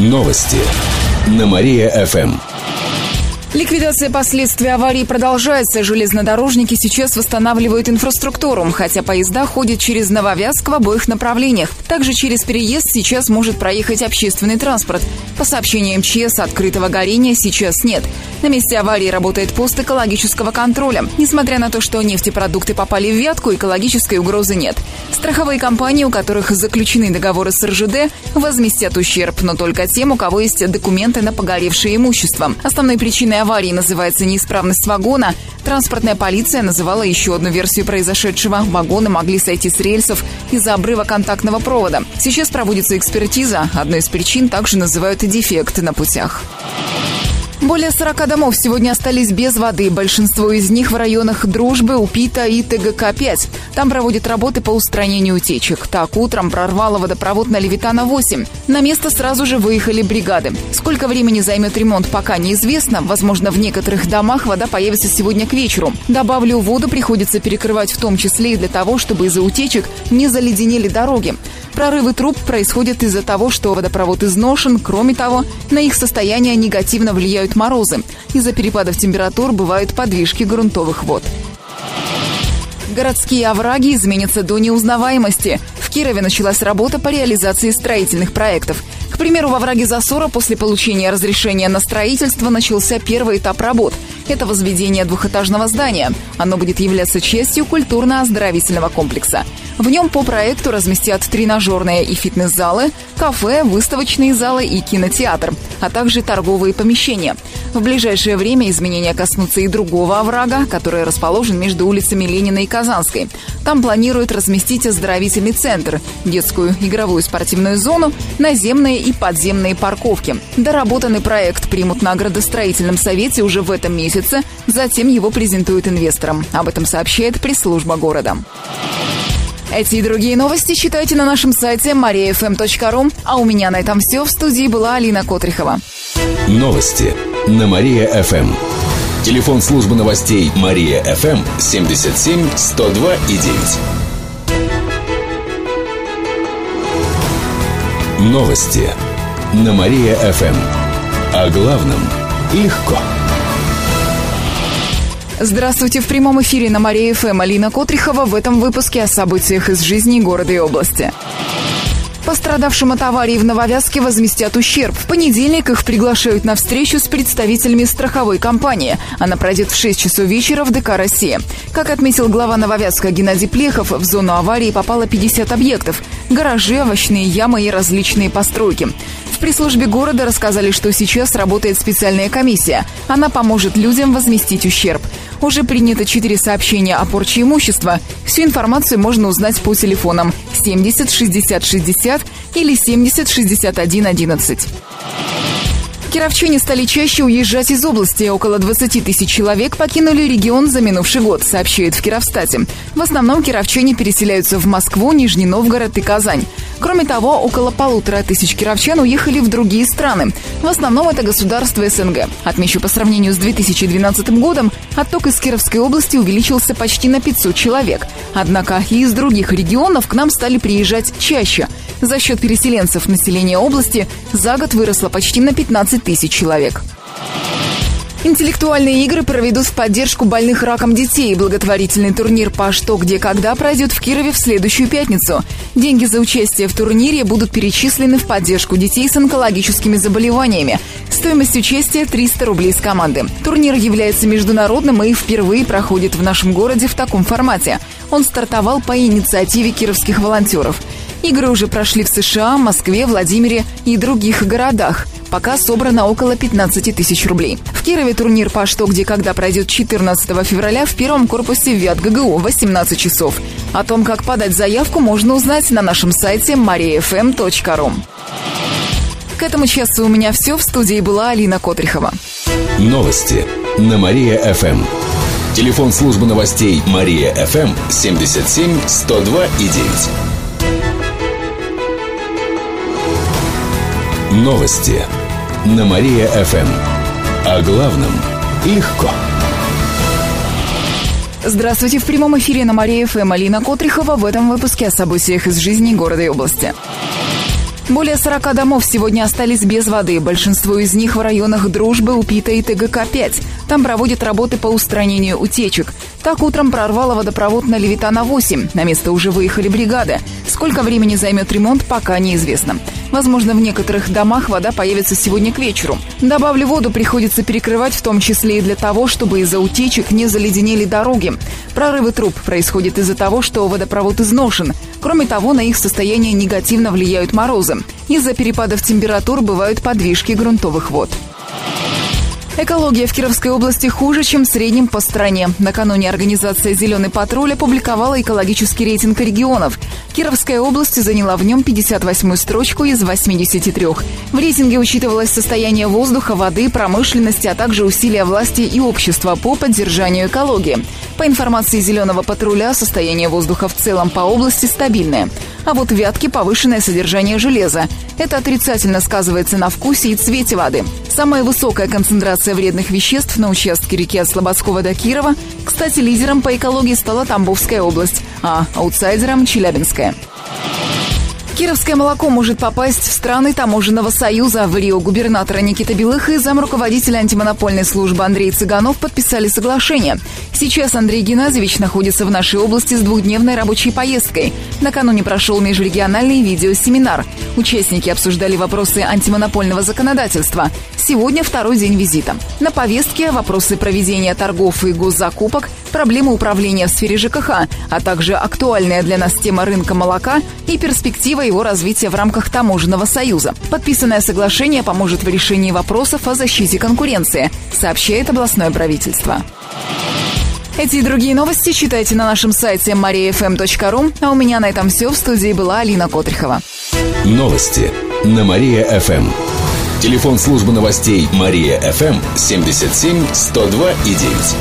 Новости на Мария-ФМ. Ликвидация последствий аварии продолжается. Железнодорожники сейчас восстанавливают инфраструктуру, хотя поезда ходят через Нововязк в обоих направлениях. Также через переезд сейчас может проехать общественный транспорт. По сообщениям МЧС, открытого горения сейчас нет. На месте аварии работает пост экологического контроля. Несмотря на то, что нефтепродукты попали в вятку, экологической угрозы нет. Страховые компании, у которых заключены договоры с РЖД, возместят ущерб, но только тем, у кого есть документы на погоревшее имущество. Основной причиной аварии называется неисправность вагона. Транспортная полиция называла еще одну версию произошедшего. Вагоны могли сойти с рельсов из-за обрыва контактного провода. Сейчас проводится экспертиза. Одной из причин также называют дефект на путях. Более 40 домов сегодня остались без воды. Большинство из них в районах Дружбы, Упита и ТГК-5. Там проводят работы по устранению утечек. Так, утром прорвало водопровод на Левитана-8. На место сразу же выехали бригады. Сколько времени займет ремонт, пока неизвестно. Возможно, в некоторых домах вода появится сегодня к вечеру. Добавлю, воду приходится перекрывать в том числе и для того, чтобы из-за утечек не заледенели дороги. Прорывы труб происходят из-за того, что водопровод изношен. Кроме того, на их состояние негативно влияют морозы. Из-за перепадов температур бывают подвижки грунтовых вод. Городские овраги изменятся до неузнаваемости. В Кирове началась работа по реализации строительных проектов. К примеру, во враге Засора после получения разрешения на строительство начался первый этап работ – это возведение двухэтажного здания. Оно будет являться частью культурно-оздоровительного комплекса. В нем по проекту разместят тренажерные и фитнес-залы, кафе, выставочные залы и кинотеатр, а также торговые помещения. В ближайшее время изменения коснутся и другого оврага, который расположен между улицами Ленина и Казанской. Там планируют разместить оздоровительный центр, детскую игровую спортивную зону, наземные и подземные парковки. Доработанный проект примут на градостроительном совете уже в этом месяце месяце, затем его презентуют инвесторам. Об этом сообщает пресс-служба города. Эти и другие новости читайте на нашем сайте mariafm.ru. А у меня на этом все. В студии была Алина Котрихова. Новости на Мария-ФМ. Телефон службы новостей Мария-ФМ 77 102 и 9. Новости на Мария-ФМ. О главном легко. Здравствуйте! В прямом эфире на Мария ФМ Алина Котрихова в этом выпуске о событиях из жизни города и области. Пострадавшим от аварии в Нововязке возместят ущерб. В понедельник их приглашают на встречу с представителями страховой компании. Она пройдет в 6 часов вечера в ДК «Россия». Как отметил глава Нововязка Геннадий Плехов, в зону аварии попало 50 объектов – гаражи, овощные ямы и различные постройки. В пресс-службе города рассказали, что сейчас работает специальная комиссия. Она поможет людям возместить ущерб. Уже принято четыре сообщения о порче имущества. Всю информацию можно узнать по телефонам 70 60 60 или 70 61 11. Кировчане стали чаще уезжать из области. Около 20 тысяч человек покинули регион за минувший год, сообщают в Кировстате. В основном кировчане переселяются в Москву, Нижний Новгород и Казань. Кроме того, около полутора тысяч кировчан уехали в другие страны. В основном это государства СНГ. Отмечу, по сравнению с 2012 годом, отток из Кировской области увеличился почти на 500 человек. Однако и из других регионов к нам стали приезжать чаще. За счет переселенцев население области за год выросло почти на 15 тысяч человек. Интеллектуальные игры проведут в поддержку больных раком детей. Благотворительный турнир по «Что, где, когда» пройдет в Кирове в следующую пятницу. Деньги за участие в турнире будут перечислены в поддержку детей с онкологическими заболеваниями. Стоимость участия 300 рублей с команды. Турнир является международным и впервые проходит в нашем городе в таком формате. Он стартовал по инициативе кировских волонтеров. Игры уже прошли в США, Москве, Владимире и других городах. Пока собрано около 15 тысяч рублей. В Кирове турнир по «Что, где, когда» пройдет 14 февраля в первом корпусе ВИАТ ГГУ в 18 часов. О том, как подать заявку, можно узнать на нашем сайте mariafm.ru. К этому часу у меня все. В студии была Алина Котрихова. Новости на Мария-ФМ. Телефон службы новостей Мария-ФМ 77 102 и 9. Новости на Мария-ФМ. О главном легко. Здравствуйте! В прямом эфире на Мария ФМ Алина Котрихова в этом выпуске о событиях из жизни города и области. Более 40 домов сегодня остались без воды. Большинство из них в районах Дружбы, Упита и ТГК-5. Там проводят работы по устранению утечек. Так утром прорвало водопровод на Левитана-8. На место уже выехали бригады. Сколько времени займет ремонт, пока неизвестно. Возможно, в некоторых домах вода появится сегодня к вечеру. Добавлю, воду приходится перекрывать, в том числе и для того, чтобы из-за утечек не заледенели дороги. Прорывы труб происходят из-за того, что водопровод изношен. Кроме того, на их состояние негативно влияют морозы. Из-за перепадов температур бывают подвижки грунтовых вод. Экология в Кировской области хуже, чем в среднем по стране. Накануне организация «Зеленый патруль» опубликовала экологический рейтинг регионов. Кировская область заняла в нем 58-ю строчку из 83. В рейтинге учитывалось состояние воздуха, воды, промышленности, а также усилия власти и общества по поддержанию экологии. По информации «Зеленого патруля», состояние воздуха в целом по области стабильное. А вот в Вятке повышенное содержание железа. Это отрицательно сказывается на вкусе и цвете воды. Самая высокая концентрация вредных веществ на участке реки от Слободского до Кирова. Кстати, лидером по экологии стала Тамбовская область, а аутсайдером – Челябинская. Кировское молоко может попасть в страны таможенного союза. В Рио губернатора Никита Белых и замруководителя антимонопольной службы Андрей Цыганов подписали соглашение. Сейчас Андрей Геннадьевич находится в нашей области с двухдневной рабочей поездкой. Накануне прошел межрегиональный видеосеминар. Участники обсуждали вопросы антимонопольного законодательства. Сегодня второй день визита. На повестке вопросы проведения торгов и госзакупок, проблемы управления в сфере ЖКХ, а также актуальная для нас тема рынка молока и перспектива его развития в рамках таможенного союза. Подписанное соглашение поможет в решении вопросов о защите конкуренции, сообщает областное правительство. Эти и другие новости читайте на нашем сайте mariafm.ru. А у меня на этом все. В студии была Алина Котрихова. Новости на Мария-ФМ. Телефон службы новостей Мария-ФМ 77 102 и 9.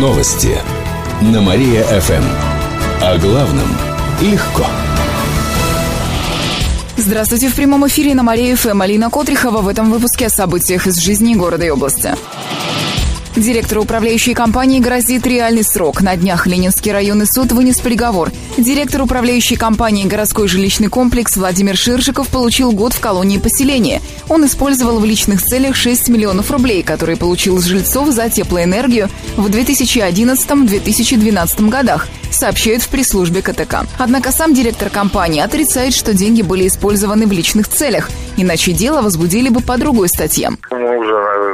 Новости на Мария-ФМ. О главном легко. Здравствуйте, в прямом эфире на Мария ФМ Алина Котрихова в этом выпуске о событиях из жизни города и области. Директору управляющей компании грозит реальный срок. На днях Ленинский районный суд вынес приговор. Директор управляющей компании «Городской жилищный комплекс» Владимир Ширшиков получил год в колонии поселения. Он использовал в личных целях 6 миллионов рублей, которые получил с жильцов за теплоэнергию в 2011-2012 годах, сообщают в пресс-службе КТК. Однако сам директор компании отрицает, что деньги были использованы в личных целях, иначе дело возбудили бы по другой статье. Мы уже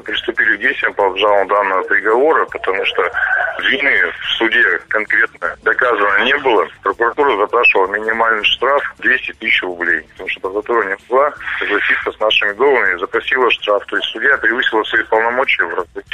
приступили к действиям по обжалованию данного приговора, потому что вины в суде конкретно доказано не было. Прокуратура запрашивала минимальный штраф 200 тысяч рублей, потому что прокуратура не могла согласиться с нашими доводами, запросила штраф. То есть судья превысила свои полномочия,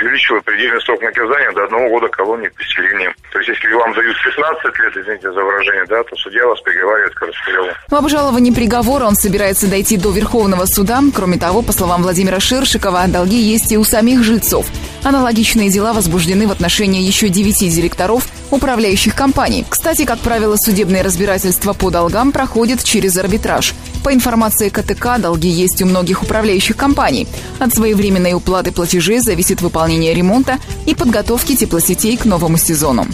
увеличила предельный срок наказания до одного года колонии поселения. То есть если вам дают 15 лет, извините за выражение, да, то судья вас приговаривает к расстрелу. В обжаловании приговора он собирается дойти до Верховного суда. Кроме того, по словам Владимира Шершикова, долги есть и у самих жильцов. Аналогичные дела возбуждены в отношении еще девяти директоров управляющих компаний. Кстати, как правило, судебные разбирательства по долгам проходят через арбитраж. По информации КТК, долги есть у многих управляющих компаний. От своевременной уплаты платежей зависит выполнение ремонта и подготовки теплосетей к новому сезону.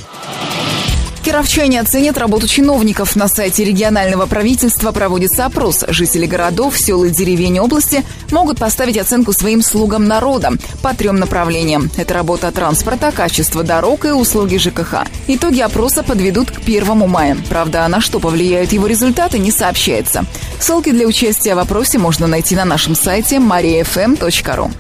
Кировчане оценят работу чиновников. На сайте регионального правительства проводится опрос. Жители городов, сел и деревень области могут поставить оценку своим слугам народа по трем направлениям. Это работа транспорта, качество дорог и услуги ЖКХ. Итоги опроса подведут к 1 мая. Правда, на что повлияют его результаты, не сообщается. Ссылки для участия в опросе можно найти на нашем сайте mariafm.ru.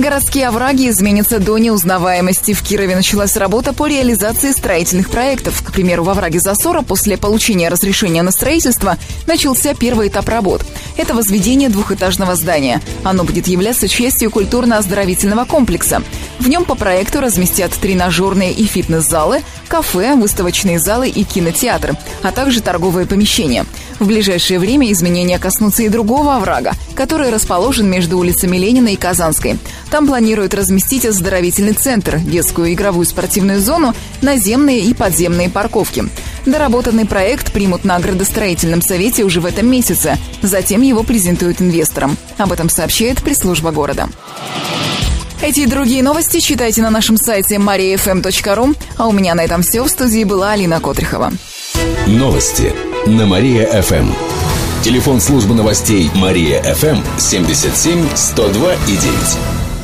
Городские овраги изменятся до неузнаваемости. В Кирове началась работа по реализации строительных проектов. К примеру, в овраге Засора после получения разрешения на строительство начался первый этап работ. Это возведение двухэтажного здания. Оно будет являться частью культурно-оздоровительного комплекса. В нем по проекту разместят тренажерные и фитнес-залы, кафе, выставочные залы и кинотеатр, а также торговые помещения. В ближайшее время изменения коснутся и другого оврага, который расположен между улицами Ленина и Казанской. Там планируют разместить оздоровительный центр, детскую игровую спортивную зону, наземные и подземные парковки. Доработанный проект примут на градостроительном совете уже в этом месяце. Затем его презентуют инвесторам. Об этом сообщает пресс-служба города. Эти и другие новости читайте на нашем сайте mariafm.ru. А у меня на этом все. В студии была Алина Котрихова. Новости на Мария-ФМ. Телефон службы новостей Мария-ФМ 77 102 и 9.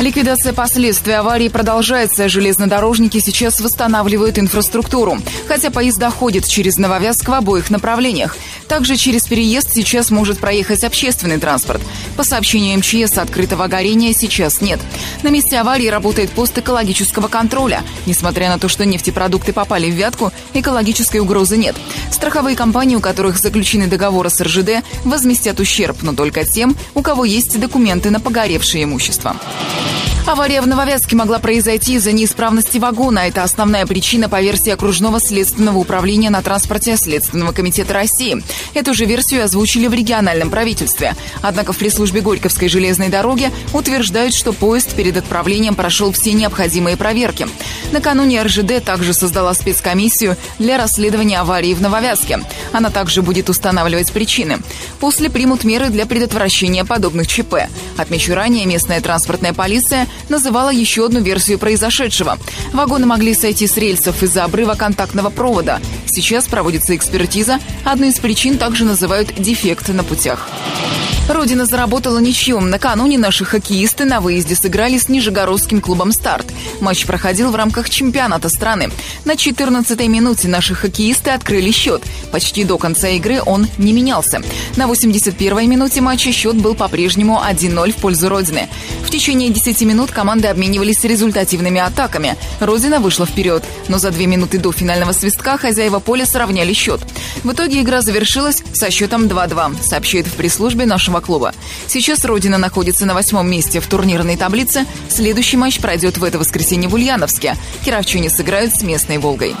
Ликвидация последствий аварии продолжается. Железнодорожники сейчас восстанавливают инфраструктуру. Хотя поезда ходят через Нововязск в обоих направлениях. Также через переезд сейчас может проехать общественный транспорт. По сообщению МЧС, открытого горения сейчас нет. На месте аварии работает пост экологического контроля. Несмотря на то, что нефтепродукты попали в вятку, экологической угрозы нет. Страховые компании, у которых заключены договоры с РЖД, возместят ущерб, но только тем, у кого есть документы на погоревшее имущество. Авария в Нововятске могла произойти из-за неисправности вагона. Это основная причина по версии окружного следственного управления на транспорте Следственного комитета России. Эту же версию озвучили в региональном правительстве. Однако в пресс-службе Горьковской железной дороги утверждают, что поезд перед отправлением прошел все необходимые проверки. Накануне РЖД также создала спецкомиссию для расследования аварии в Нововятске. Она также будет устанавливать причины. После примут меры для предотвращения подобных ЧП. Отмечу ранее, местная транспортная полиция называла еще одну версию произошедшего. Вагоны могли сойти с рельсов из-за обрыва контактного провода. Сейчас проводится экспертиза. Одну из причин также называют дефект на путях. Родина заработала ничьем. Накануне наши хоккеисты на выезде сыграли с Нижегородским клубом «Старт». Матч проходил в рамках чемпионата страны. На 14-й минуте наши хоккеисты открыли счет. Почти до конца игры он не менялся. На 81-й минуте матча счет был по-прежнему 1-0 в пользу Родины. В течение 10 минут команды обменивались результативными атаками. Родина вышла вперед, но за две минуты до финального свистка хозяева поля сравняли счет. В итоге игра завершилась со счетом 2-2, сообщает в пресс-службе нашего клуба. Сейчас Родина находится на восьмом месте в турнирной таблице. Следующий матч пройдет в это воскресенье в Ульяновске. Кировчане сыграют с местной «Волгой».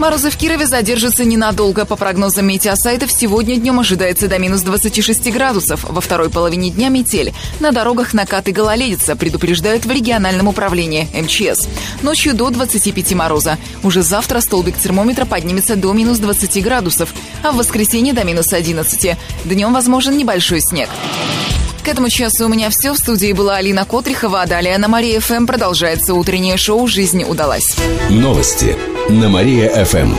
Морозы в Кирове задержатся ненадолго. По прогнозам метеосайтов, сегодня днем ожидается до минус 26 градусов. Во второй половине дня метель. На дорогах накат и гололедица, предупреждают в региональном управлении МЧС. Ночью до 25 мороза. Уже завтра столбик термометра поднимется до минус 20 градусов, а в воскресенье до минус 11. Днем возможен небольшой снег. К этому часу у меня все. В студии была Алина Котрихова, а далее на Мария ФМ продолжается утреннее шоу «Жизнь удалась». Новости на Мария-ФМ.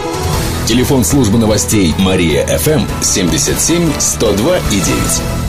Телефон службы новостей Мария-ФМ 77 102 и 9.